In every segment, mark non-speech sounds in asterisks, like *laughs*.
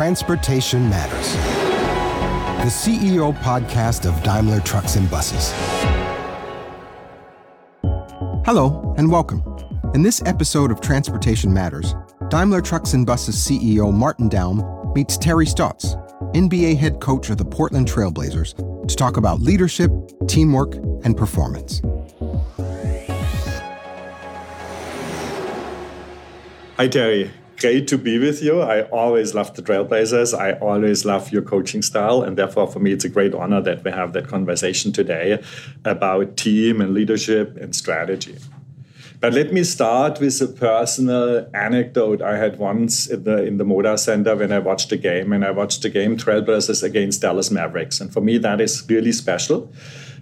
Transportation Matters, the CEO podcast of Daimler Trucks and Buses. Hello, and welcome. In this episode of Transportation Matters, Daimler Trucks and Buses CEO Martin Daum meets Terry Stotts, NBA head coach of the Portland Trail Blazers, to talk about leadership, teamwork, and performance. Hi, Terry. Great to be with you. I always love the Trail Blazers. I always love your coaching style. And therefore, for me, it's a great honor that we have that conversation today about team and leadership and strategy. But let me start with a personal anecdote I had once in the in the Moda Center when I watched a game, and I watched the game Trail Blazers against Dallas Mavericks, and for me that is really special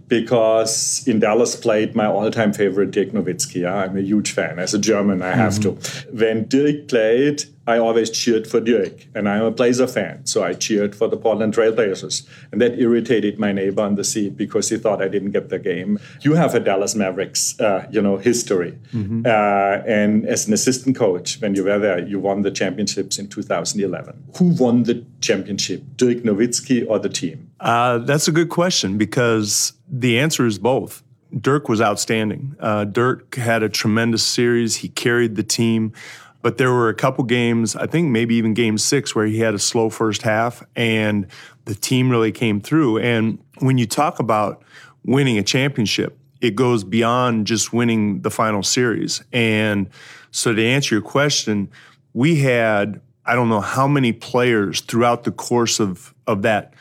because in Dallas played my all-time favorite Dirk Nowitzki. Yeah? I'm a huge fan. As a German, I have mm-hmm. to. When Dirk played, I always cheered for Dirk, and I'm a Blazer fan, so I cheered for the Portland Trail Blazers, and that irritated my neighbor on the seat because he thought I didn't get the game. You have a Dallas Mavericks, uh, you know, history, mm-hmm. uh, and as an assistant coach, when you were there, you won the championships in 2011. Who won the championship, Dirk Nowitzki or the team? Uh, that's a good question because the answer is both. Dirk was outstanding. Uh, Dirk had a tremendous series. He carried the team. But there were a couple games, I think maybe even game six, where he had a slow first half and the team really came through. And when you talk about winning a championship, it goes beyond just winning the final series. And so to answer your question, we had, I don't know how many players throughout the course of, of that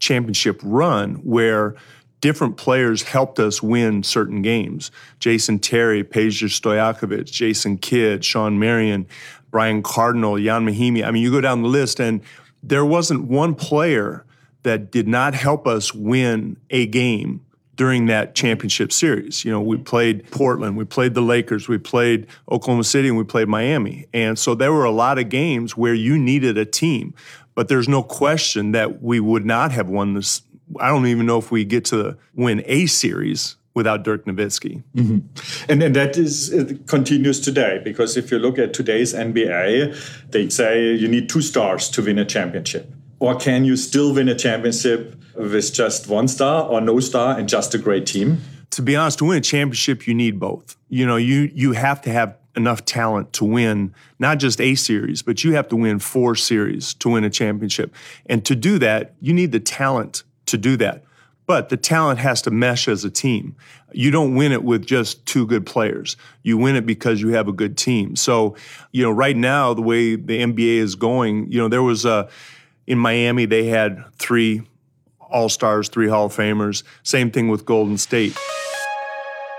championship run where different players helped us win certain games. Jason Terry, Peja Stojakovic, Jason Kidd, Shawn Marion, Brian Cardinal, Ian Mahinmi. I mean, you go down the list, and there wasn't one player that did not help us win a game during that championship series. You know, we played Portland, we played the Lakers, we played Oklahoma City, and we played Miami. And so there were a lot of games where you needed a team. But there's no question that we would not have won this I don't even know if we get to win a series without Dirk Nowitzki. Mm-hmm. And, and that is it continues today because if you look at today's NBA, they say you need two stars to win a championship. Or can you still win a championship with just one star or no star and just a great team? To be honest, to win a championship, you need both. You know, you you have to have enough talent to win not just a series, but you have to win four series to win a championship. And to do that, you need the talent to do that. But the talent has to mesh as a team. You don't win it with just two good players. You win it because you have a good team. So, you know, right now, the way the NBA is going, you know, there was a, in Miami, they had three All Stars, three Hall of Famers. Same thing with Golden State.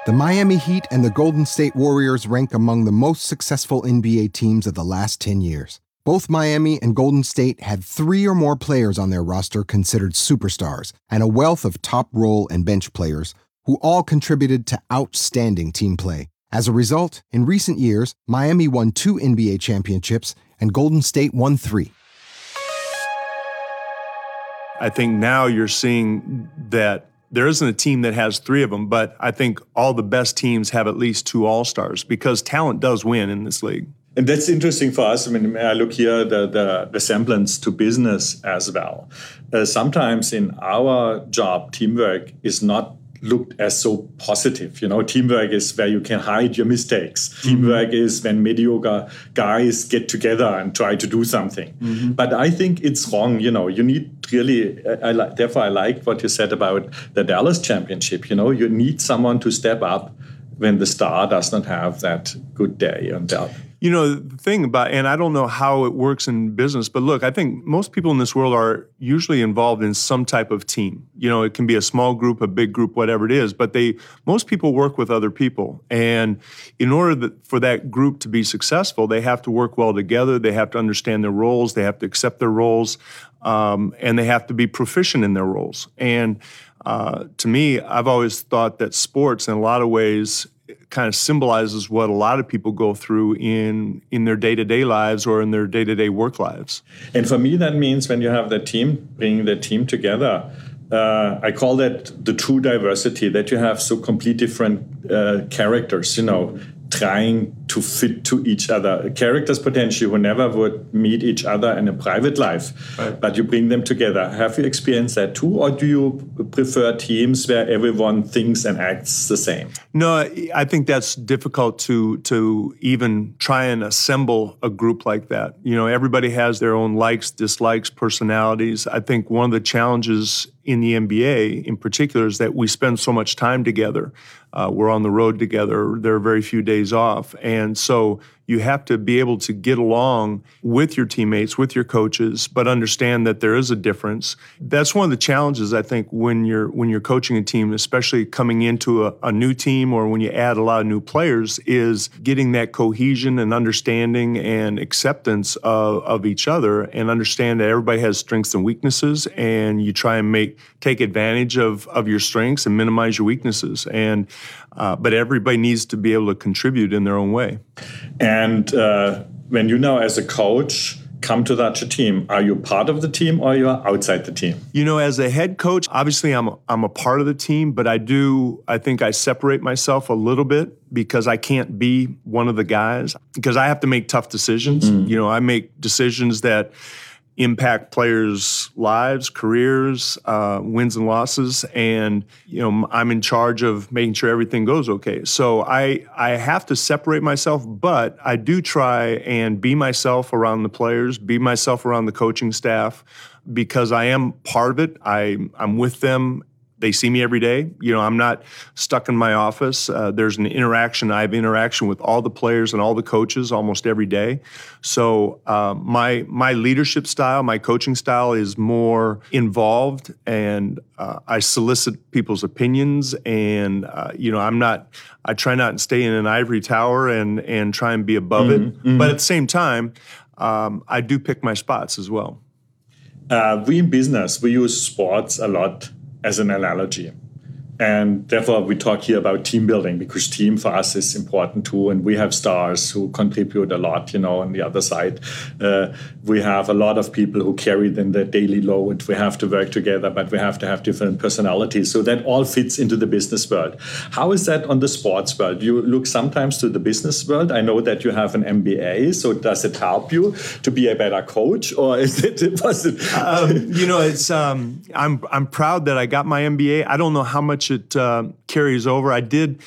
The Miami Heat and the Golden State Warriors rank among the most successful NBA teams of the last 10 years. Both Miami and Golden State had three or more players on their roster considered superstars and a wealth of top role and bench players who all contributed to outstanding team play. As a result, in recent years, Miami won two NBA championships and Golden State won three. I think now you're seeing that there isn't a team that has three of them, but I think all the best teams have at least two All Stars because talent does win in this league. And that's interesting for us. I mean, I look here the the resemblance to business as well. Uh, sometimes in our job, teamwork is not looked as so positive. You know, teamwork is where you can hide your mistakes. Mm-hmm. Teamwork is when mediocre guys get together and try to do something. Mm-hmm. But I think it's wrong. You know, you need really. I, I, therefore, I like what you said about the Dallas Championship. You know, you need someone to step up when the star does not have that good day on that. You know, the thing about, and I don't know how it works in business, but look, I think most people in this world are usually involved in some type of team. You know, it can be a small group, a big group, whatever it is, but they, most people work with other people. And in order that, for that group to be successful, they have to work well together. They have to understand their roles. They have to accept their roles. Um, and they have to be proficient in their roles. And uh, to me, I've always thought that sports, in a lot of ways, kind of symbolizes what a lot of people go through in in their day-to-day lives or in their day-to-day work lives. And for me that means when you have the team bringing the team together uh, I call that the true diversity that you have so complete different uh, characters. You know, trying to fit to each other. Characters potentially who never would meet each other in a private life, right. but you bring them together. Have you experienced that too, or do you prefer teams where everyone thinks and acts the same? No, I think that's difficult to to even try and assemble a group like that. You know, everybody has their own likes, dislikes, personalities. I think one of the challenges in the NBA in particular is that we spend so much time together. Uh, we're on the road together. There are very few days off. And so you have to be able to get along with your teammates, with your coaches, but understand that there is a difference. That's one of the challenges I think when you're when you're coaching a team, especially coming into a, a new team or when you add a lot of new players, is getting that cohesion and understanding and acceptance of, of each other and understand that everybody has strengths and weaknesses and you try and make take advantage of, of your strengths and minimize your weaknesses. And uh, but everybody needs to be able to contribute in their own way. And uh, when you now, as a coach, come to that team, are you part of the team or you are outside the team? You know, as a head coach, obviously I'm a, I'm a part of the team, but I do I think I separate myself a little bit because I can't be one of the guys because I have to make tough decisions. Mm. You know, I make decisions that impact players' lives, careers, uh, wins and losses, and you know I'm in charge of making sure everything goes okay. So I I have to separate myself, but I do try and be myself around the players, be myself around the coaching staff, because I am part of it. I I'm with them they see me every day. You know, I'm not stuck in my office. Uh, there's an interaction. I have interaction with all the players and all the coaches almost every day. So uh, my my leadership style, my coaching style is more involved, and uh, I solicit people's opinions. And uh, you know, I'm not. I try not to stay in an ivory tower and and try and be above mm-hmm, it. Mm-hmm. But at the same time, um, I do pick my spots as well. Uh, we in business we use sports a lot as an analogy. And therefore, we talk here about team building because team for us is important too. And we have stars who contribute a lot, you know, on the other side. Uh, we have a lot of people who carry then the daily load. We have to work together, but we have to have different personalities. So that all fits into the business world. How is that on the sports world? You look sometimes to the business world. I know that you have an MBA. So does it help you to be a better coach or *laughs* is it, it? Um, you know, it's, um, I'm, I'm proud that I got my MBA. I don't know how much it uh, carries over. I did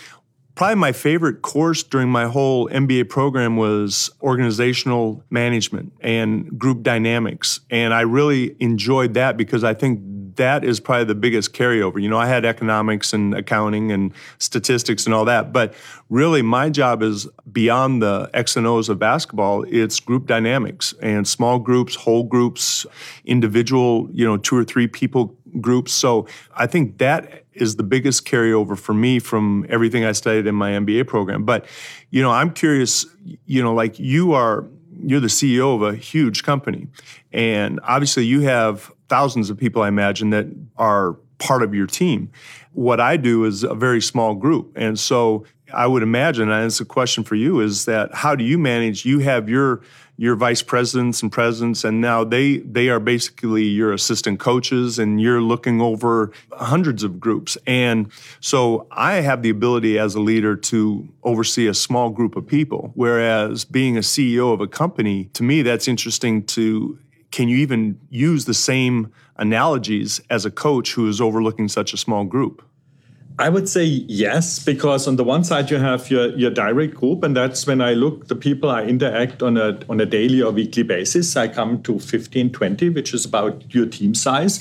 probably my favorite course during my whole MBA program was organizational management and group dynamics. And I really enjoyed that because I think that is probably the biggest carryover. You know, I had economics and accounting and statistics and all that, but really my job is beyond the X and O's of basketball. It's group dynamics and small groups, whole groups, individual, you know, two or three people groups. So I think that is the biggest carryover for me from everything I studied in my MBA program. But, you know, I'm curious, you know, like you are, you're the CEO of a huge company. And obviously you have thousands of people, I imagine, that are part of your team. What I do is a very small group. And so I would imagine, and it's a question for you, is that how do you manage? You have your your vice presidents and presidents, and now they they are basically your assistant coaches, and you're looking over hundreds of groups. And so I have the ability as a leader to oversee a small group of people, whereas being a CEO of a company, to me, that's interesting. To can you even use the same analogies as a coach who is overlooking such a small group? I would say yes, because on the one side you have your, your direct group, and that's when I look the people I interact on a on a daily or weekly basis. I come to 15, 20, which is about your team size.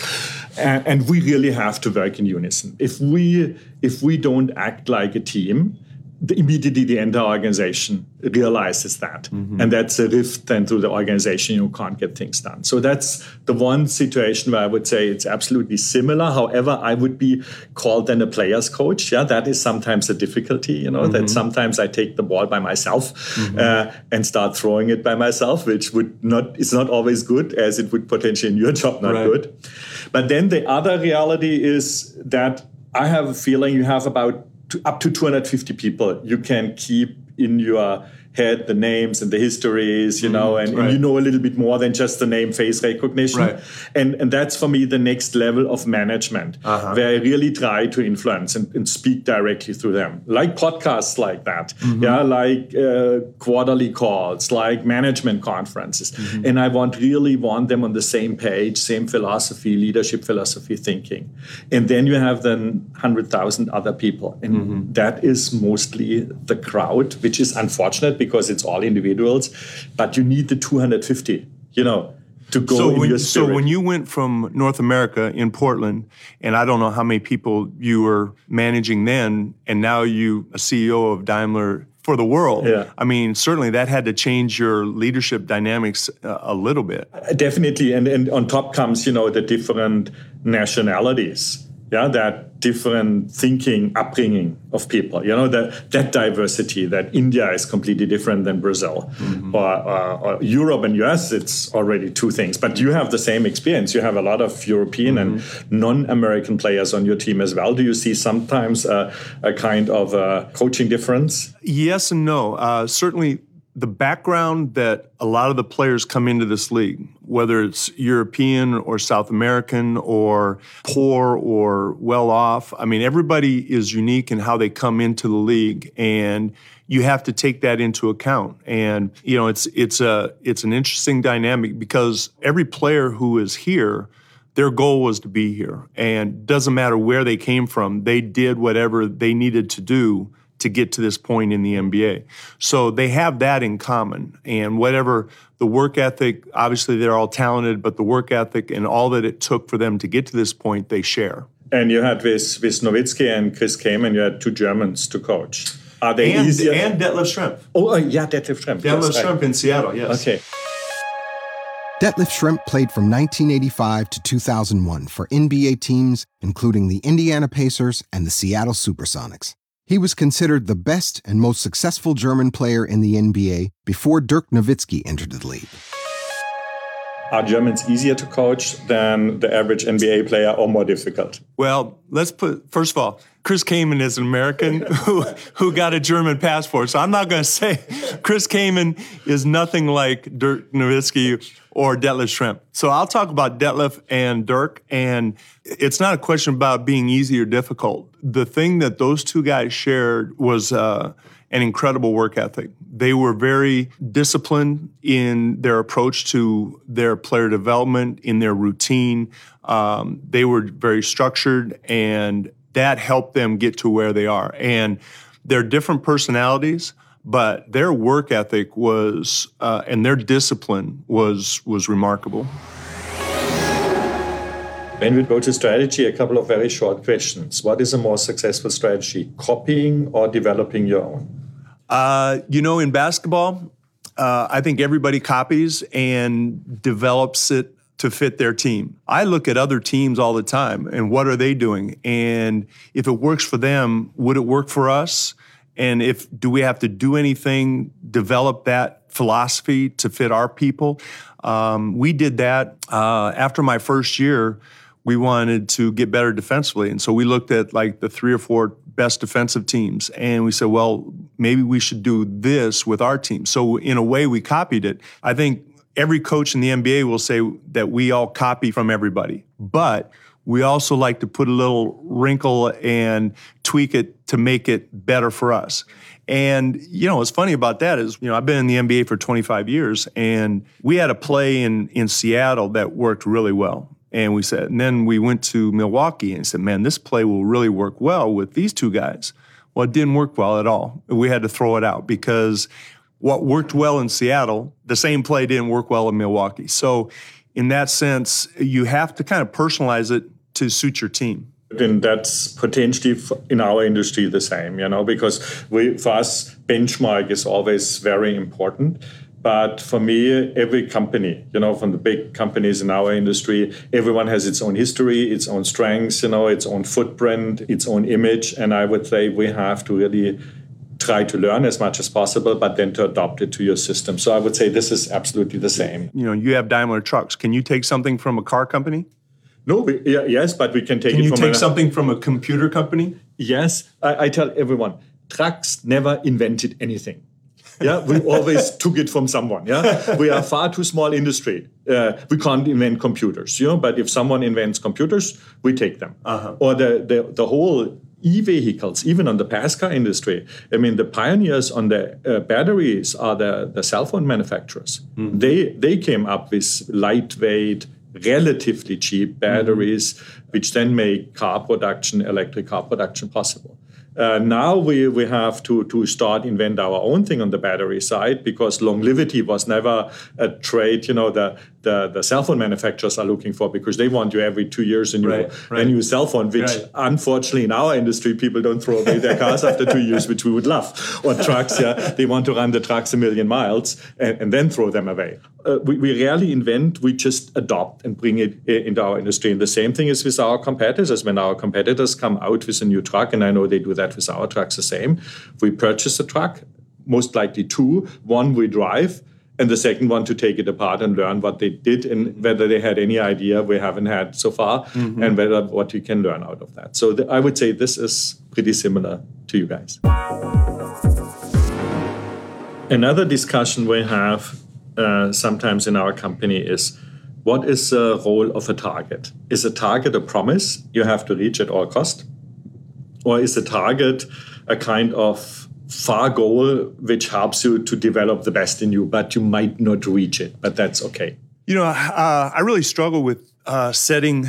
And, and we really have to work in unison. If we if we don't act like a team, the, immediately the entire organization realizes that. Mm-hmm. And that's a rift then through the organization, you can't get things done. So that's the one situation where I would say it's absolutely similar. However, I would be called then a player's coach. Yeah, that is sometimes a difficulty, you know, mm-hmm. that sometimes I take the ball by myself mm-hmm. uh, and start throwing it by myself, which would not, it's not always good as it would potentially in your *laughs* job not right. good. But then the other reality is that I have a feeling you have about to up to 250 people you can keep in your head the names and the histories, you know, and, right. and, you know a little bit more than just the name face recognition. Right. And and that's for me the next level of management, uh-huh. where I really try to influence and, and, speak directly through them, like podcasts like that, mm-hmm. yeah, like uh, quarterly calls, like management conferences, mm-hmm. and I want really want them on the same page, same philosophy, leadership philosophy, thinking, and then you have then hundred thousand other people, and mm-hmm. that is mostly the crowd, which is unfortunate because it's all individuals, but you need the 250, you know, to go so when, So when you went from North America in Portland, and I don't know how many people you were managing then, and now you a CEO of Daimler for the world. Yeah. I mean, certainly that had to change your leadership dynamics uh, a little bit. Definitely, and and on top comes you know the different nationalities yeah that different thinking upbringing of people. You know that that diversity that india is completely different than brazil. Mm-hmm. or, or, or, europe and us it's already two things. But you have the same experience. You have a lot of european mm-hmm. and non-american players on your team as well. Do you see sometimes a, a kind of a coaching difference? Yes and no. Uh, certainly the background that a lot of the players come into this league, whether it's European or South American or poor or well off, I mean, everybody is unique in how they come into the league. And you have to take that into account. And, you know, it's, it's a, it's an interesting dynamic because every player who is here, their goal was to be here and doesn't matter where they came from they did whatever they needed to do to get to this point in the NBA. So they have that in common. And whatever the work ethic, obviously they're all talented, but the work ethic and all that it took for them to get to this point, they share. And you had with, with Nowitzki and Chris Kaman, you had two Germans to coach. Are they and, easier? And Detlef Schrempf. Oh, uh, yeah, Detlef Schrempf. Detlef yes, Schrempf in Seattle, yes. Okay. Detlef Schrempf played from 1985 to 2001 for NBA teams, including the Indiana Pacers and the Seattle Supersonics. He was considered the best and most successful German player in the NBA before Dirk Nowitzki entered the league. Are Germans easier to coach than the average NBA player or more difficult? Well, let's put, first of all, Chris Kaman is an American *laughs* who, who got a German passport. So I'm not going to say *laughs* Chris Kaman is nothing like Dirk Nowitzki or Detlef Schrempf. So I'll talk about Detlef and Dirk, and it's not a question about being easy or difficult. The thing that those two guys shared was uh, an incredible work ethic. They were very disciplined in their approach to their player development, in their routine. Um, they were very structured, and that helped them get to where they are. And they're different personalities, but their work ethic was uh, and their discipline was was remarkable. When we go to strategy, a couple of very short questions. What is a more successful strategy, copying or developing your own? Uh, you know, in basketball, uh, I think everybody copies and develops it to fit their team. I look at other teams all the time and what are they doing? And if it works for them, would it work for us? And if do we have to do anything, develop that philosophy to fit our people? Um, we did that uh, after my first year. We wanted to get better defensively, and so we looked at like the three or four best defensive teams, and we said, well, maybe we should do this with our team. So in a way, we copied it. I think every coach in the NBA will say that we all copy from everybody, but we also like to put a little wrinkle and tweak it to make it better for us. And you know, what's funny about that is, you know, I've been in the NBA for 25 years, and we had a play in in Seattle that worked really well. And we said, and then we went to Milwaukee and said, man, this play will really work well with these two guys. Well, it didn't work well at all. We had to throw it out because what worked well in Seattle, the same play didn't work well in Milwaukee. So, in that sense, you have to kind of personalize it to suit your team. then that's potentially in our industry the same, you know, because we, for us, benchmark is always very important. But for me, every company, you know, from the big companies in our industry, everyone has its own history, its own strengths, you know, its own footprint, its own image. And I would say we have to really try to learn as much as possible, but then to adopt it to your system. So I would say this is absolutely the same. You know, you have Daimler trucks. Can you take something from a car company? No, we, yeah, yes, but we can take can it you take something from a computer company? Yes, I, I tell everyone, trucks never invented anything. Yeah, we always *laughs* took it from someone. Yeah, we are far too small industry. Uh, we can't invent computers, you know. But if someone invents computers, we take them. Uh-huh. Or the, the the whole e-vehicles, even on the passenger industry. I mean, the pioneers on the uh, batteries are the, the cell phone manufacturers. Mm-hmm. They they came up with lightweight, relatively cheap batteries, mm-hmm. which then make car production, electric car production possible. Uh, now we, we have to, to start invent our own thing on the battery side because longevity was never a trait you know the, the, the cell phone manufacturers are looking for because they want you every two years a new, right, right. a new cell phone which right. unfortunately in our industry people don't throw away their cars after two years which we would love or trucks yeah they want to run the trucks a million miles and, and then throw them away uh, we, we rarely invent we just adopt and bring it into our industry and the same thing is with our competitors when our competitors come out with a new truck and i know they do that that with our trucks the same. We purchase a truck, most likely two, one we drive, and the second one to take it apart and learn what they did and whether they had any idea we haven't had so far mm-hmm. and whether what you can learn out of that. So th- i would say this is pretty similar to you guys. Another discussion we have uh, sometimes in our company is what is the role of a target? Is a target a promise you have to reach at all cost? Or is a target a kind of far goal which helps you to develop the best in you, but you might not reach it, but that's okay? You know, uh, I really struggle with uh, setting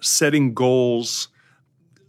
setting goals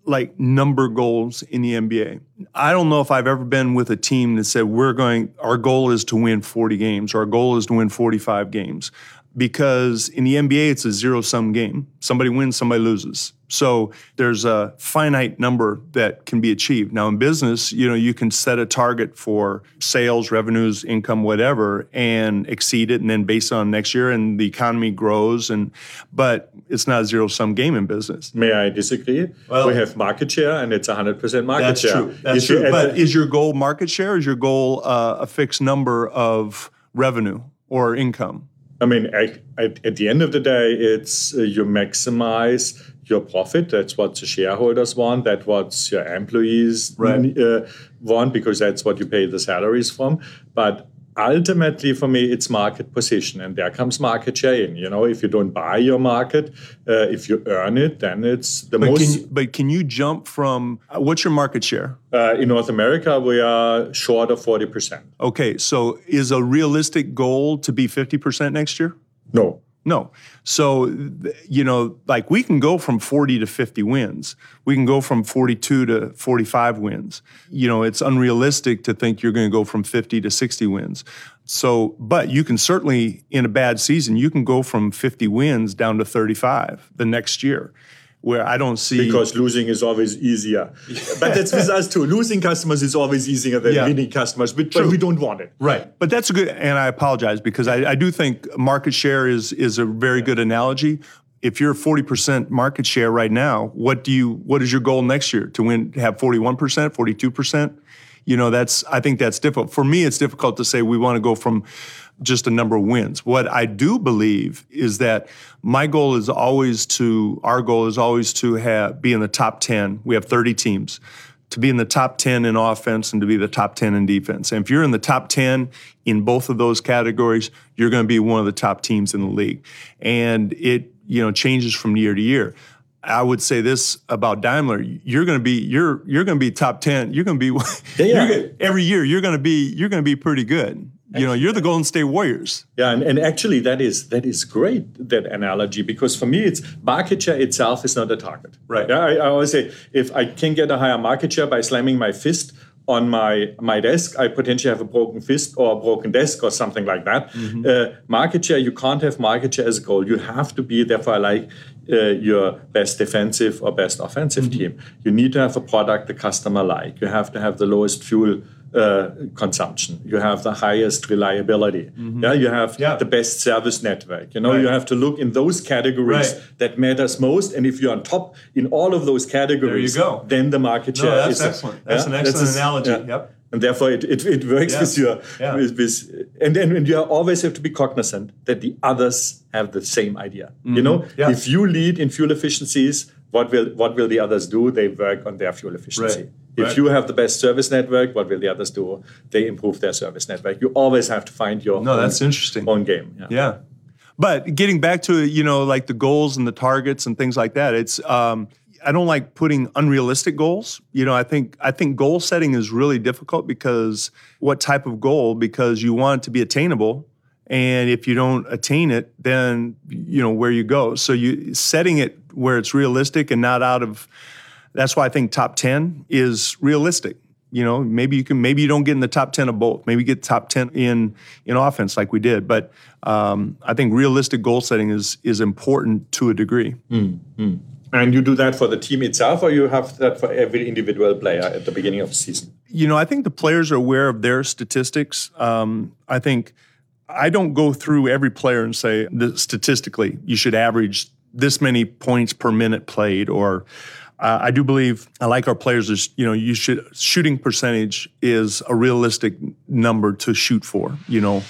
like number goals in the NBA. I don't know if I've ever been with a team that said we're going our goal is to win 40 games our goal is to win 45 games because in the NBA it's a zero sum game. Somebody wins, somebody loses. So there's a finite number that can be achieved. Now in business, you know, you can set a target for sales, revenues, income, whatever, and exceed it, and then based on next year and the economy grows. And but it's not a zero sum game in business. May I disagree? Well, we have market share, and it's 100% market that's share. True. That's true. But is your goal market share? Is your goal uh, a fixed number of revenue or income? I mean, at, at, the end of the day, it's uh, you maximize your profit. That's what the shareholders want. That's what your employees right. uh, want because that's what you pay the salaries from. But ultimately for me it's market position and there comes market share in you know? If you don't buy your market uh, if you earn it then it's the but most can you, but can you jump from uh, what's your market share? Uh, in north america we are short of 40% okay so is a realistic goal to be 50% next year? No no. So, you know, like we can go from 40 to 50 wins. We can go from 42 to 45 wins. You know, it's unrealistic to think you're going to go from 50 to 60 wins. So, but you can certainly, in a bad season, you can go from 50 wins down to 35 the next year where I don't see because losing is always easier. *laughs* but that's with us too. Losing customers is always easier than yeah. winning customers, but, but, we don't want it. Right. But that's a good, and I apologize because I, I do think market share is is a very good analogy. If you're 40% market share right now, what do you what is your goal next year to win? Have 41%, 42%? You know, that's I think that's difficult. For me, it's difficult to say we want to go from just a number of wins. What I do believe is that my goal is always to, our goal is always to have, be in the top 10. We have 30 teams. To be in the top 10 in offense and to be the top 10 in defense. And if you're in the top 10 in both of those categories, you're going to be one of the top teams in the league. And it, you know, changes from year to year. I would say this about Daimler: you're going to be you're you're going to be top ten. You're going to be *laughs* yeah. every year. You're going to be you're going to be pretty good you know you're the golden state warriors. Yeah and, and, actually that is that is great that analogy because for me it's market share itself is not a target. Right. Yeah, I, I, always say if i can get a higher market share by slamming my fist on my my desk i potentially have a broken fist or a broken desk or something like that. Mm-hmm. uh, market share you can't have market share as a goal. You have to be therefore like uh, your best defensive or best offensive mm-hmm. team. You need to have a product the customer like. You have to have the lowest fuel uh, consumption. You have the highest reliability. Mm-hmm. Yeah, you have yeah. the best service network. You know, right. you have to look in those categories right. that matters most. And if you're on top in all of those categories, you go. then the market share no, that's is excellent. That's yeah? an excellent that's analogy. A, yep. And therefore, it, it, it works with your with, with and then and you always have to be cognizant that the others have the same idea. Mm-hmm. You know, if you lead in fuel efficiencies, what will what will the others do? They work on their fuel efficiency. Right. If Right. you have the best service network, what will the others do? They improve their service network. You always have to find your No, own, that's interesting. own game. Yeah. Yeah. But getting back to you know like the goals and the targets and things like that, it's um, I don't like putting unrealistic goals. You know, I think I think goal setting is really difficult because what type of goal? Because you want it to be attainable, and if you don't attain it, then you know where you go. So you setting it where it's realistic and not out of. That's why I think top ten is realistic. You know, maybe you can, maybe you don't get in the top ten of both. Maybe you get top ten in in offense like we did. But um, I think realistic goal setting is is important to a degree. And you do that for the team itself, or you have that for every individual player at the beginning of the season? You know, I think the players are aware of their statistics. Um, I think I don't go through every player and say statistically you should average this many points per minute played, or uh, I do believe I like our players. Is you know, you should shooting percentage is a realistic number to shoot for. You know,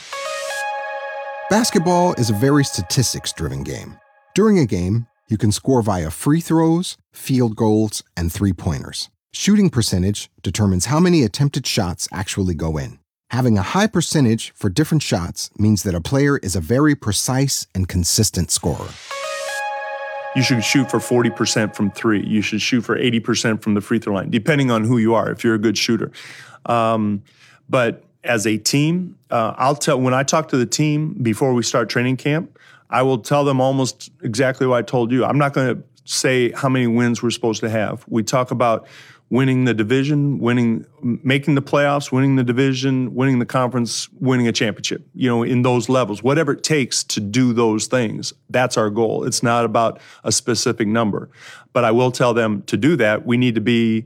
Basketball is a very statistics driven game. During a game, you can score via free throws, field goals, and three pointers. Shooting percentage determines how many attempted shots actually go in. Having a high percentage for different shots means that a player is a very precise and consistent scorer. You should shoot for 40% from three. You should shoot for 80% from the free throw line, depending on who you are, if you're a good shooter. Um, but as a team, uh, I'll tell, when I talk to the team before we start training camp, I will tell them almost exactly what I told you. I'm not going to say how many wins we're supposed to have. We talk about winning the division, winning, making the playoffs, winning the division, winning the conference, winning a championship. You know, in those levels, whatever it takes to do those things, that's our goal. It's not about a specific number, but I will tell them to do that. We need to be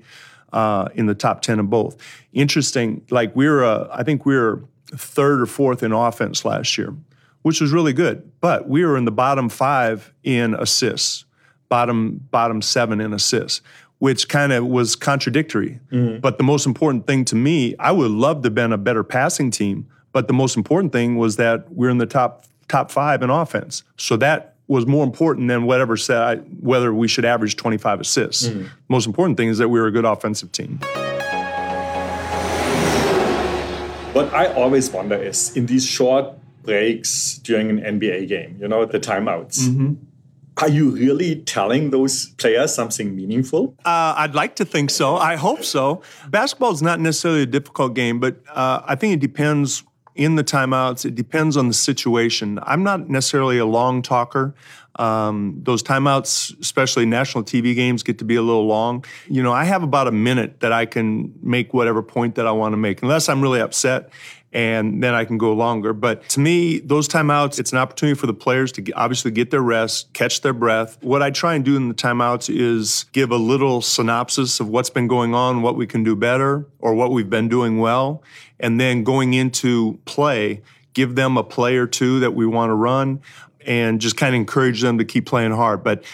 uh, in the top ten of both. Interesting, like we were, uh, I think we were third or fourth in offense last year, which was really good. But we were in the bottom five in assists, bottom bottom seven in assists, which kind of was contradictory. Mm-hmm. But the most important thing to me, I would love to have been a better passing team. But the most important thing was that we're in the top top five in offense. So that was more important than whatever said I, whether we should average 25 assists. Mm-hmm. Most important thing is that we were a good offensive team. What I always wonder is in these short breaks during an NBA game, you know, the timeouts. Mm-hmm. Are you really telling those players something meaningful? Uh, I'd like to think so. I hope so. Basketball is not necessarily a difficult game, but uh, I think it depends in the timeouts. It depends on the situation. I'm not necessarily a long talker. Um, those timeouts, especially national TV games, get to be a little long. You know, I have about a minute that I can make whatever point that I want to make, unless I'm really upset and then I can go longer. But to me, those timeouts, it's an opportunity for the players to obviously get their rest, catch their breath. What I try and do in the timeouts is give a little synopsis of what's been going on, what we can do better, or what we've been doing well. And then going into play, give them a play or two that we want to run and just kind of encourage them to keep playing hard. But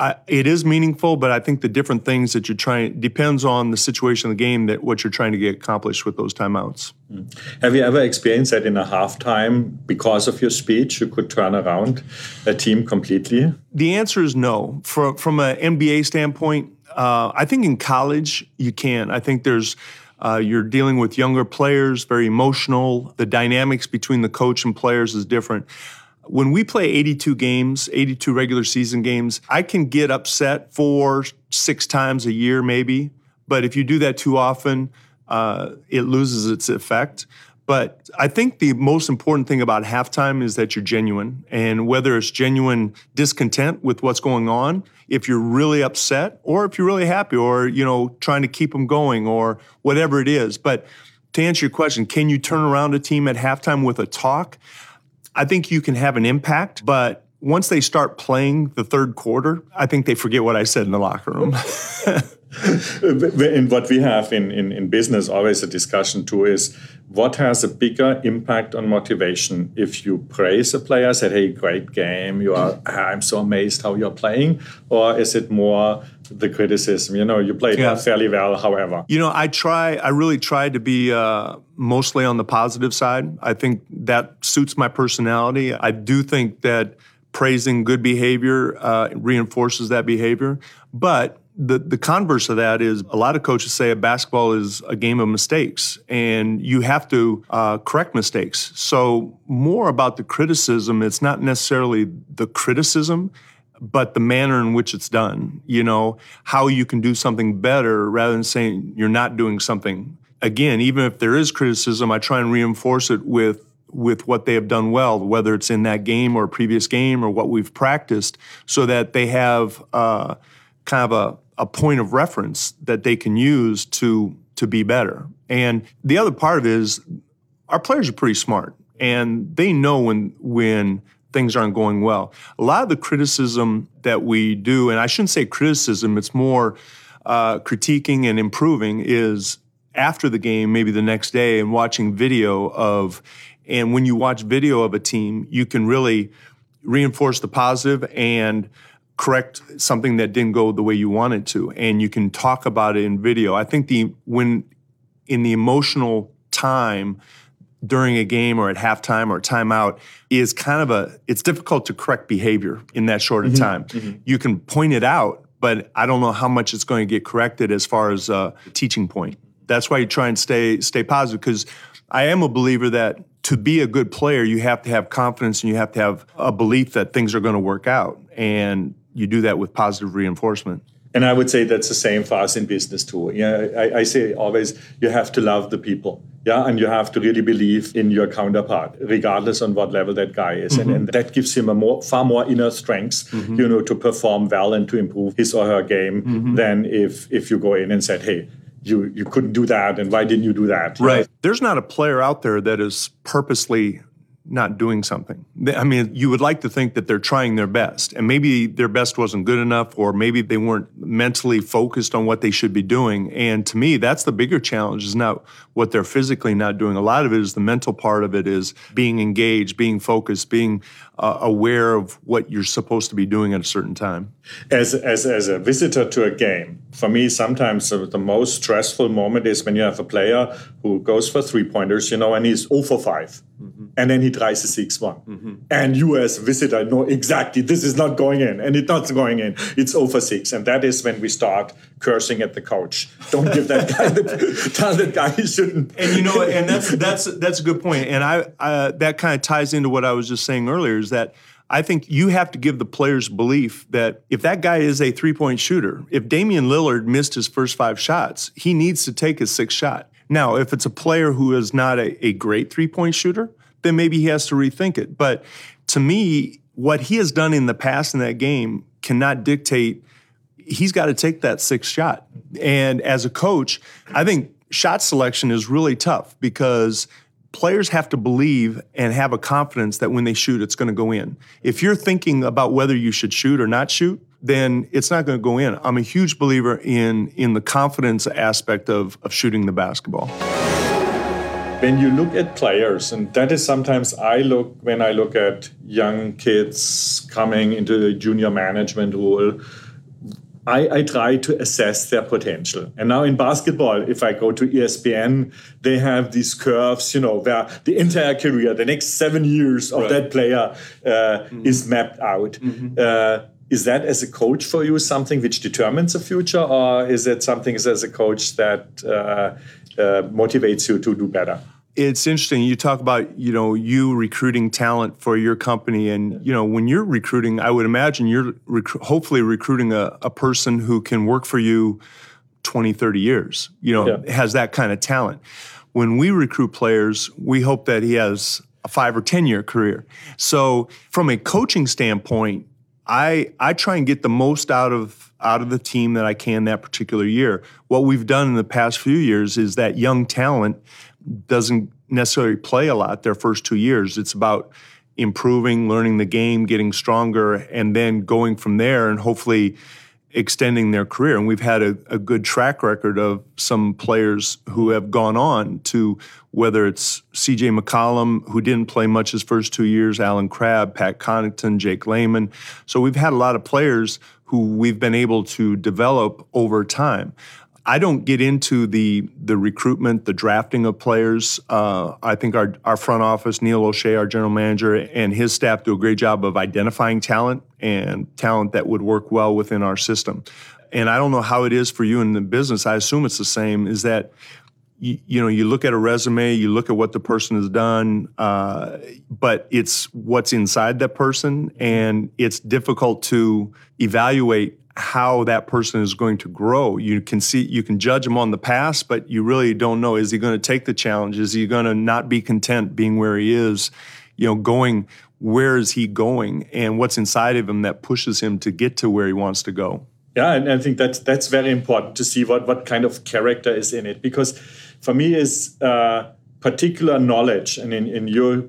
I, it is meaningful, but I think the different things that you're trying depends on the situation of the game that what you're trying to get accomplished with those timeouts. Have you ever experienced that in a halftime, because of your speech, you could turn around a team completely? The answer is no. From from an NBA standpoint, uh, I think in college you can. I think there's uh, you're dealing with younger players, very emotional. The dynamics between the coach and players is different. When we play 82 games, 82 regular season games, I can get upset four, six times a year, maybe. But if you do that too often, uh, it loses its effect. But I think the most important thing about halftime is that you're genuine. And whether it's genuine discontent with what's going on, if you're really upset, or if you're really happy, or you know, trying to keep them going, or whatever it is. But to answer your question, can you turn around a team at halftime with a talk? I think you can have an impact, but once they start playing the third quarter, I think they forget what I said in the locker room. *laughs* *laughs* in what we have in, in, in business, always a discussion too is what has a bigger impact on motivation if you praise a player, say, hey, great game, you are, I'm so amazed how you're playing, or is it more the criticism? You know, you played Yeah. fairly well, however. You know, I try, I really try to be uh, mostly on the positive side. I think that suits my personality. I do think that praising good behavior uh, reinforces that behavior. But the, the converse of that is a lot of coaches say a basketball is a game of mistakes and you have to uh, correct mistakes. So, more about the criticism, it's not necessarily the criticism, but the manner in which it's done, you know, how you can do something better rather than saying you're not doing something. Again, even if there is criticism, I try and reinforce it with with what they have done well, whether it's in that game or previous game or what we've practiced, so that they have uh, kind of a, a point of reference that they can use to to be better. And the other part of it is our players are pretty smart and they know when when things aren't going well. A lot of the criticism that we do, and I shouldn't say criticism, it's more uh, critiquing and improving, is after the game, maybe the next day, and watching video of, and when you watch video of a team, you can really reinforce the positive and correct something that didn't go the way you wanted to and you can talk about it in video i think the when in the emotional time during a game or at halftime or timeout is kind of a it's difficult to correct behavior in that short of mm-hmm. time. Mm-hmm. You can point it out, but I don't know how much it's going to get corrected as far as a teaching point. That's why you try and stay stay positive because I am a believer that to be a good player, you have to have confidence and you have to have a belief that things are going to work out. And you do that with positive reinforcement. And I would say that's the same for us in business too. Yeah, I, I, say always you have to love the people. Yeah, and you have to really believe in your counterpart, regardless on what level that guy is, mm-hmm. and, and, that gives him a more, far more inner strength, mm-hmm. you know, to perform well and to improve his or her game mm-hmm. than if if you go in and said, hey. You, you couldn't do that, and why didn't you do that? Right. There's not a player out there that is purposely not doing something. I mean, you would like to think that they're trying their best, and maybe their best wasn't good enough, or maybe they weren't mentally focused on what they should be doing. And to me, that's the bigger challenge is not what they're physically not doing. A lot of it is the mental part of it is being engaged, being focused, being uh, aware of what you're supposed to be doing at a certain time. As, as, as a visitor to a game, for me, sometimes the most stressful moment is when you have a player who goes for three pointers, you know, and he's 0 for 5. Mm-hmm. And then he tries a 6 one. Mm-hmm. And you, as a visitor, know exactly this is not going in and it's not going in. It's 0 for 6. And that is when we start cursing at the coach. Don't give that guy the, *laughs* tell that guy he shouldn't. And you know, and that's that's that's a good point. And I uh, that kind of ties into what I was just saying earlier is that I think you have to give the players belief that if that guy is a three point shooter, if Damian Lillard missed his first five shots, he needs to take his sixth shot. Now, if it's a player who is not a, a great three point shooter, then maybe he has to rethink it. But to me, what he has done in the past in that game cannot dictate. He's got to take that sixth shot. And as a coach, I think shot selection is really tough because players have to believe and have a confidence that when they shoot, it's going to go in. If you're thinking about whether you should shoot or not shoot, then it's not going to go in. I'm a huge believer in in the confidence aspect of, of shooting the basketball. When you look at players, and that is sometimes I look when I look at young kids coming into the junior management role, I, I, try to assess their potential. And now in basketball, if I go to ESPN, they have these curves, you know, where the entire career, the next seven years of right. that player uh, mm-hmm. is mapped out. Mm-hmm. Uh, is that as a coach for you something which determines the future, or is it something as a coach that uh, uh, motivates you to do better? It's interesting. You talk about you know you recruiting talent for your company, and you know when you're recruiting, I would imagine you're rec- hopefully recruiting a, a person who can work for you 20, 30 years. You know, yeah. has that kind of talent. When we recruit players, we hope that he has a five or 10 year career. So, from a coaching standpoint, I I try and get the most out of out of the team that I can that particular year. What we've done in the past few years is that young talent doesn't necessarily play a lot their first two years. It's about improving, learning the game, getting stronger, and then going from there and hopefully extending their career. And we've had a, a, good track record of some players who have gone on to whether it's CJ McCollum, who didn't play much his first two years, Allen Crabbe, Pat Connaughton, Jake Layman. So we've had a lot of players who we've been able to develop over time. I don't get into the the recruitment, the drafting of players. Uh, I think our our front office, Neil Olshey, our general manager, and his staff do a great job of identifying talent and talent that would work well within our system. and I don't know how it is for you in the business. I assume it's the same. Is that you, you know you look at a resume, you look at what the person has done, uh, but it's what's inside that person, and it's difficult to evaluate how that person is going to grow. You can see, you can judge him on the past, but you really don't know. Is he going to take the challenge? Is he going to not be content being where he is? You know, going, where is he going? And what's inside of him that pushes him to get to where he wants to go? Yeah, and I think that's that's very important to see what what kind of character is in it because for me is uh, particular knowledge and in, in your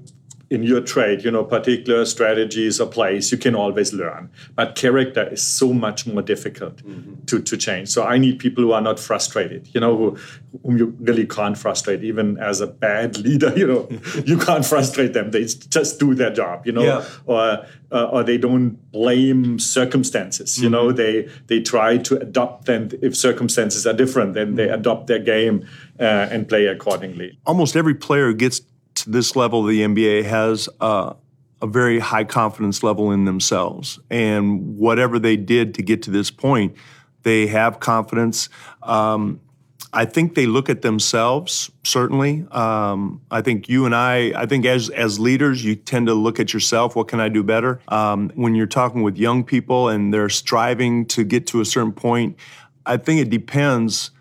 in your trade, you know, particular strategies or plays, you can always learn. But character is so much more difficult mm-hmm. to, to change. So I need people who are not frustrated, you know, who, whom you really can't frustrate, even as a bad *laughs* leader, you know, *laughs* you can't frustrate them. They just do their job, you know, yeah. or, uh, or they don't blame circumstances, you mm-hmm. know, they, they try to adopt them. If circumstances are different, then they mm-hmm. adopt their game uh, and play accordingly. Almost every player gets this level the NBA has uh, a very high confidence level in themselves. And whatever they did to get to this point, they have confidence. Um, I think they look at themselves, certainly. Um, I think you and I, I think as, as leaders, you tend to look at yourself. What can I do better? Um, when you're talking with young people and they're striving to get to a certain point, I think it depends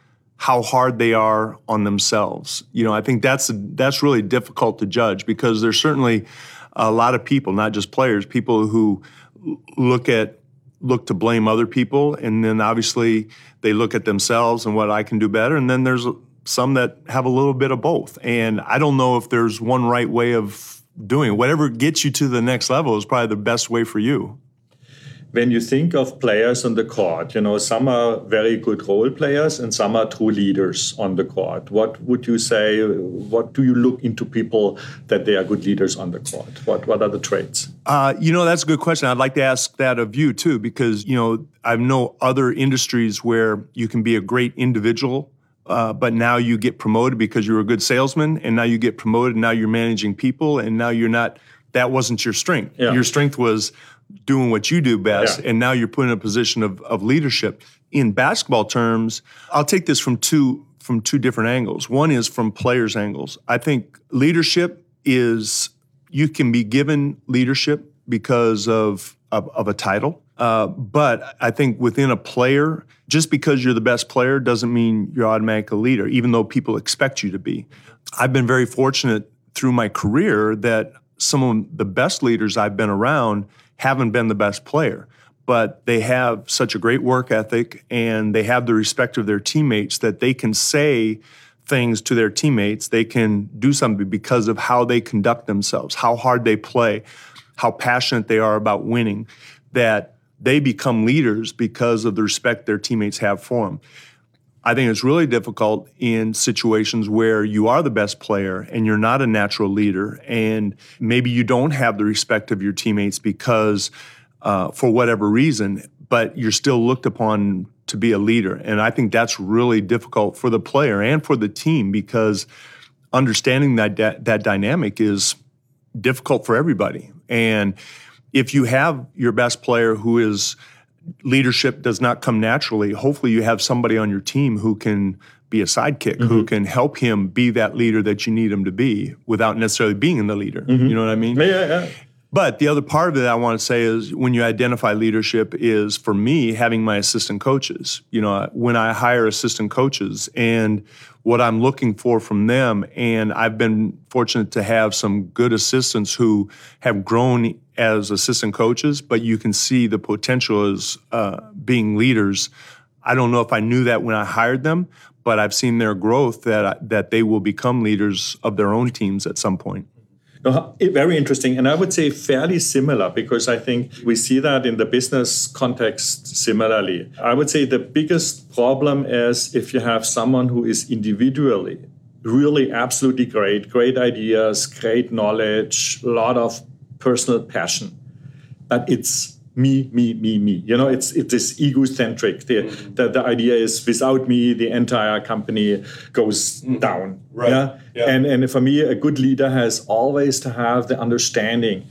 how hard they are on themselves. You know, I think that's that's really difficult to judge because there's certainly a lot of people, not just players, people who look at look to blame other people and then obviously they look at themselves and what I can do better and then there's some that have a little bit of both. And I don't know if there's one right way of doing it. Whatever gets you to the next level is probably the best way for you when you think of players on the court, you know, some are very good role players and some are true leaders on the court. What would you say? What do you look into people that they are good leaders on the court? What What are the traits? Uh, you know, that's a good question. I'd like to ask that of you too, because you know, I know other industries where you can be a great individual. Uh, but now you get promoted because you're a good salesman, and now you get promoted. And now you're managing people, and now you're not. That wasn't your strength. Yeah. Your strength was doing what you do best, yeah. and now you're put in a position of, of leadership. In basketball terms, I'll take this from two from two different angles. One is from players' angles. I think leadership is you can be given leadership because of of, of a title, uh, but I think within a player, just because you're the best player doesn't mean you're automatically a leader, even though people expect you to be. I've been very fortunate through my career that some of the best leaders I've been around haven't been the best player, but they have such a great work ethic and they have the respect of their teammates that they can say things to their teammates. They can do something because of how they conduct themselves, how hard they play, how passionate they are about winning, that they become leaders because of the respect their teammates have for them. I think it's really difficult in situations where you are the best player and you're not a natural leader, and maybe you don't have the respect of your teammates because, uh, for whatever reason, but you're still looked upon to be a leader. And I think that's really difficult for the player and for the team because understanding that that dynamic is difficult for everybody. And if you have your best player who is leadership does not come naturally, hopefully you have somebody on your team who can be a sidekick, mm-hmm. who can help him be that leader that you need him to be without necessarily being the leader. Mm-hmm. You know what I mean? Yeah, yeah. But the other part of it I want to say is when you identify leadership is for me having my assistant coaches. You know, when I hire assistant coaches and what I'm looking for from them and I've been fortunate to have some good assistants who have grown as assistant coaches, but you can see the potential as uh, being leaders. I don't know if I knew that when I hired them, but I've seen their growth that that they will become leaders of their own teams at some point. No, very interesting. And I would say fairly similar because I think we see that in the business context similarly. I would say the biggest problem is if you have someone who is individually really absolutely great, great ideas, great knowledge, a lot of personal passion. But it's me, me, me, me. You know, it's it is egocentric. The, mm-hmm. the, the idea is without me, the entire company goes mm-hmm. down. Right. Yeah? yeah. And and for me, a good leader has always to have the understanding.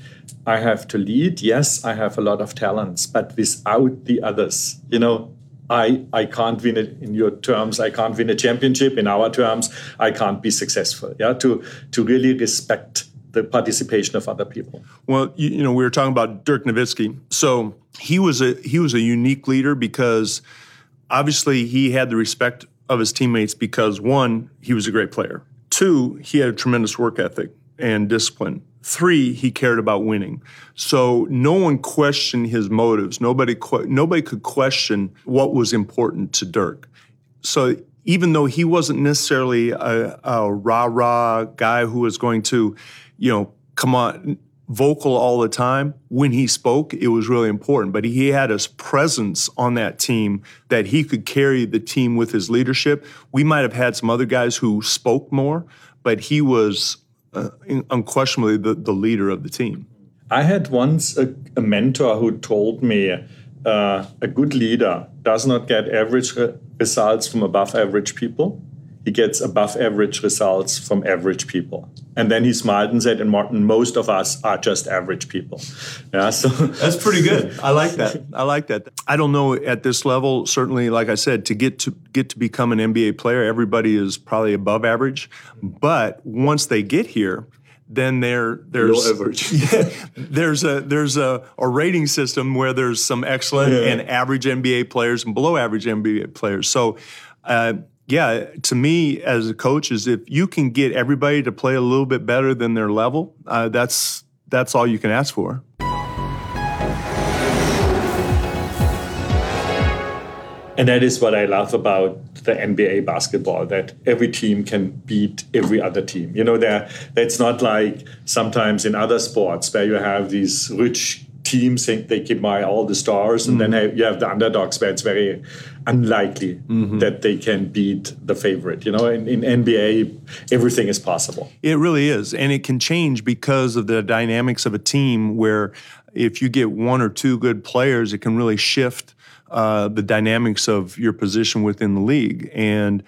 I have to lead. Yes, I have a lot of talents, but without the others, you know, I, I can't win it in your terms. I can't win a championship. In our terms, I can't be successful. Yeah, to to really respect the participation of other people. Well, you, you know, we were talking about Dirk Nowitzki. So he was a he was a unique leader because obviously he had the respect of his teammates because one, he was a great player. Two, he had a tremendous work ethic and discipline. Three, he cared about winning. So no one questioned his motives. Nobody nobody could question what was important to Dirk. So even though he wasn't necessarily a, a rah rah guy who was going to, you know, come on vocal all the time. When he spoke, it was really important. But he had a presence on that team that he could carry the team with his leadership. We might have had some other guys who spoke more, but he was uh, unquestionably the, the leader of the team. I had once a, a mentor who told me uh, a good leader does not get average re- results from above average people he gets above average results from average people. And then he smiled and said, and Martin, most of us are just average people. Yeah, so *laughs* that's pretty good. I like that. I like that. I don't know at this level, certainly, like I said, to get to get to become an NBA player, everybody is probably above average. But once they get here, then there there's *laughs* yeah, there's a there's a, a rating system where there's some excellent yeah. and average NBA players and below average NBA players. So uh, yeah, to me as a coach is if you can get everybody to play a little bit better than their level, uh, that's that's all you can ask for. And that is what I love about the NBA basketball that every team can beat every other team. You know, that's not like sometimes in other sports where you have these rich teams think they can buy all the stars, and mm-hmm. then you have the underdogs where it's very unlikely mm-hmm. that they can beat the favorite. You know, in, in, NBA, everything is possible. It really is, and it can change because of the dynamics of a team. Where if you get one or two good players, it can really shift uh, the dynamics of your position within the league and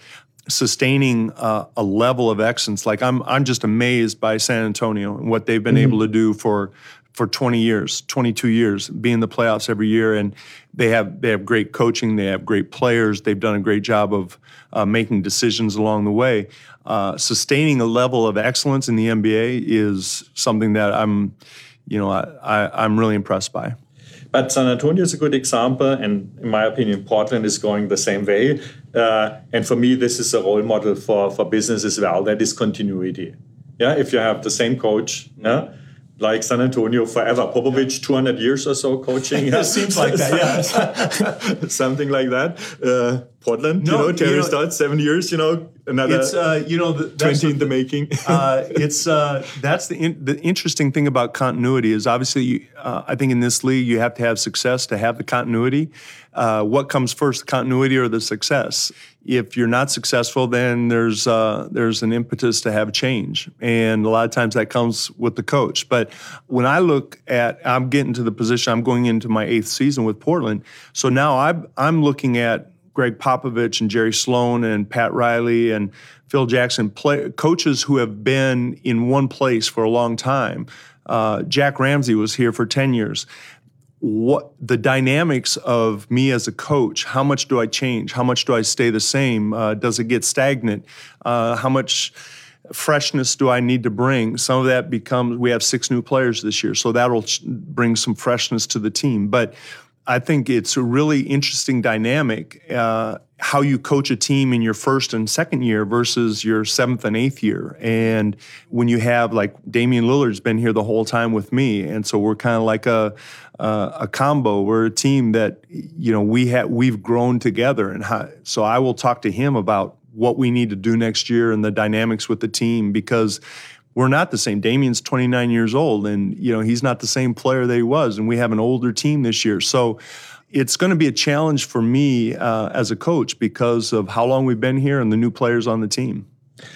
sustaining uh, a level of excellence. Like I'm, I'm just amazed by San Antonio and what they've been mm-hmm. able to do for for 20 years, 22 years, be in the playoffs every year, and they have they have great coaching, they have great players, they've done a great job of uh, making decisions along the way. Uh, sustaining a level of excellence in the NBA is something that I'm, you know, I, I, I'm really impressed by. But San Antonio is a good example, and in my opinion, Portland is going the same way. Uh, and for me, this is a role model for, for business as well. That is continuity. Yeah, if you have the same coach, yeah, like San Antonio forever. Popovich, 200 years or so coaching. it *laughs* seems like that, yeah. *laughs* Something like that. Uh, Portland, no, you know, Terry you know, Stotts, seven years, you know, another it's, uh, you know, the, 20 in the making. *laughs* uh, it's, uh, that's the, in, the interesting thing about continuity is obviously, uh, I think in this league, you have to have success to have the continuity. Uh, what comes first, the continuity or the success? If you're not successful, then there's, uh, there's an impetus to have change. And a lot of times that comes with the coach. But when I look at, I'm getting to the position, I'm going into my eighth season with Portland. So now I'm, I'm looking at Gregg Popovich and Jerry Sloan and Pat Riley and Phil Jackson, play, coaches who have been in one place for a long time. Uh, Jack Ramsay was here for 10 years. What the dynamics of me as a coach? How much do I change? How much do I stay the same? Uh, does it get stagnant? Uh, how much freshness do I need to bring? Some of that becomes we have six new players this year, so that'll bring some freshness to the team. But I think it's a really interesting dynamic uh, how you coach a team in your first and second year versus your seventh and eighth year. And when you have like Damian Lillard's been here the whole time with me, and so we're kind of like a a combo. We're a team that you know we have we've grown together, and how, so I will talk to him about what we need to do next year and the dynamics with the team because we're not the same. Damian's 29 years old, and you know he's not the same player that he was, and we have an older team this year. So it's going to be a challenge for me uh, as a coach because of how long we've been here and the new players on the team.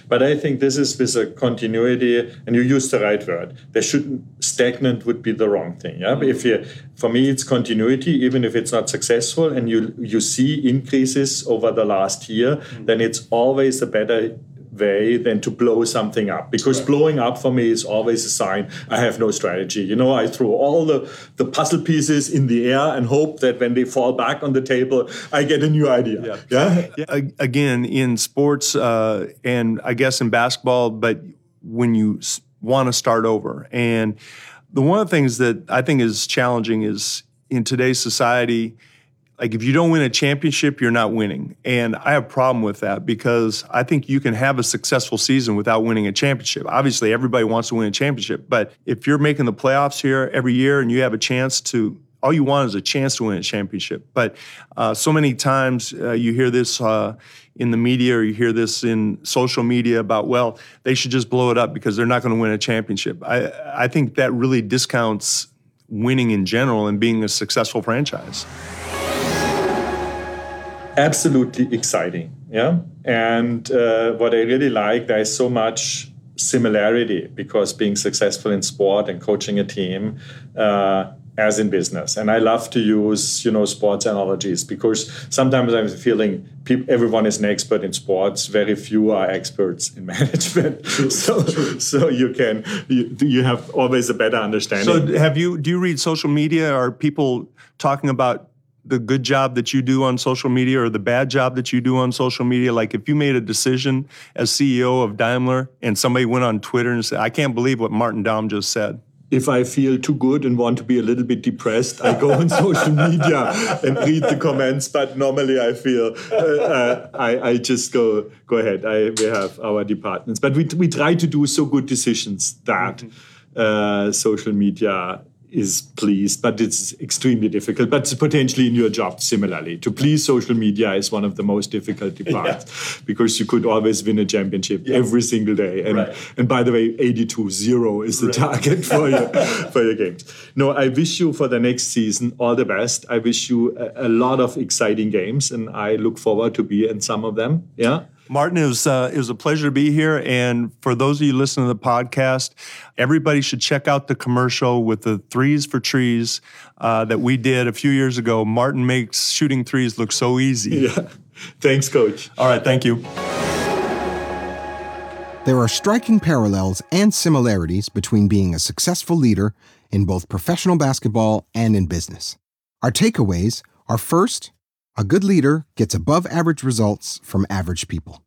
But I think this is with a continuity, and you use the right word. There shouldn't stagnant would be the wrong thing. Yeah, but if you, for me, it's continuity, even if it's not successful, and you you see increases over the last year, then it's always a better way than to blow something up because right. blowing up for me is always a sign I have no strategy. You know, I throw all the, the puzzle pieces in the air and hope that when they fall back on the table, I get a new idea. Yeah. yeah? yeah. Again, in sports uh, and I guess in basketball, but when you want to start over. And the one of the things that I think is challenging is in today's society, like if you don't win a championship, you're not winning. And I have a problem with that because I think you can have a successful season without winning a championship. Obviously, everybody wants to win a championship, but if you're making the playoffs here every year and you have a chance to all you want is a chance to win a championship. But uh, so many times uh, you hear this uh, in the media or you hear this in social media about, well, they should just blow it up because they're not going to win a championship. I, I think that really discounts winning in general and being a successful franchise absolutely exciting. Yeah. And uh, what I really like, there's so much similarity because being successful in sport and coaching a team uh, as in business. And I love to use, you know, sports analogies because sometimes I'm feeling people, everyone is an expert in sports. Very few are experts in *laughs* management. so, so you can you, you have always a better understanding. So, have you do you read social media? Are people talking about the good job that you do on social media or the bad job that you do on social media? Like if you made a decision as CEO of Daimler and somebody went on Twitter and said, I can't believe what Martin Daum just said. If I feel too good and want to be a little bit depressed, I go on *laughs* social media and read the comments. But normally, I feel uh, uh, I, I, just go go ahead. I, we have our departments, but we we try to do so good decisions that mm-hmm. uh, social media is pleased, but it's extremely difficult. But potentially in your job, similarly, to please social media is one of the most difficult *laughs* parts yeah. because you could always win a championship yeah. every single day. And right. and by the way, 82-0 is the right. target for your *laughs* for your games. No, I wish you for the next season all the best. I wish you a, a lot of exciting games, and I look forward to be in some of them. Yeah. Martin, it was, uh, it was a pleasure to be here. And for those of you listening to the podcast, everybody should check out the commercial with the threes for trees uh, that we did a few years ago. Martin makes shooting threes look so easy. Yeah. Thanks, coach. All right. Thank you. There are striking parallels and similarities between being a successful leader in both professional basketball and in business. Our takeaways are first, a good leader gets above average results from average people.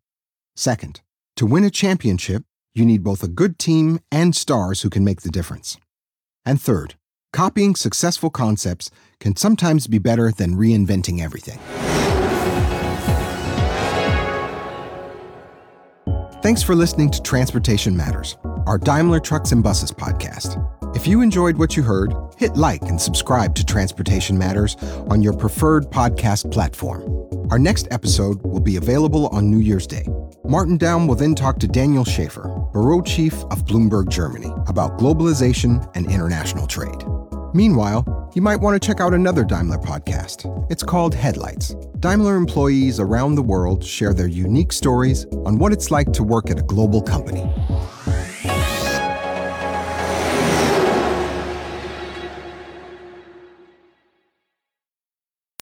Second, to win a championship, you need both a good team and stars who can make the difference. And third, copying successful concepts can sometimes be better than reinventing everything. Thanks for listening to Transportation Matters, our Daimler Trucks and Buses podcast. If you enjoyed what you heard, hit like and subscribe to Transportation Matters on your preferred podcast platform. Our next episode will be available on New Year's Day. Martin Daum will then talk to Daniel Schaefer, Bureau Chief of Bloomberg Germany, about globalization and international trade. Meanwhile, you might want to check out another Daimler podcast. It's called Headlights. Daimler employees around the world share their unique stories on what it's like to work at a global company.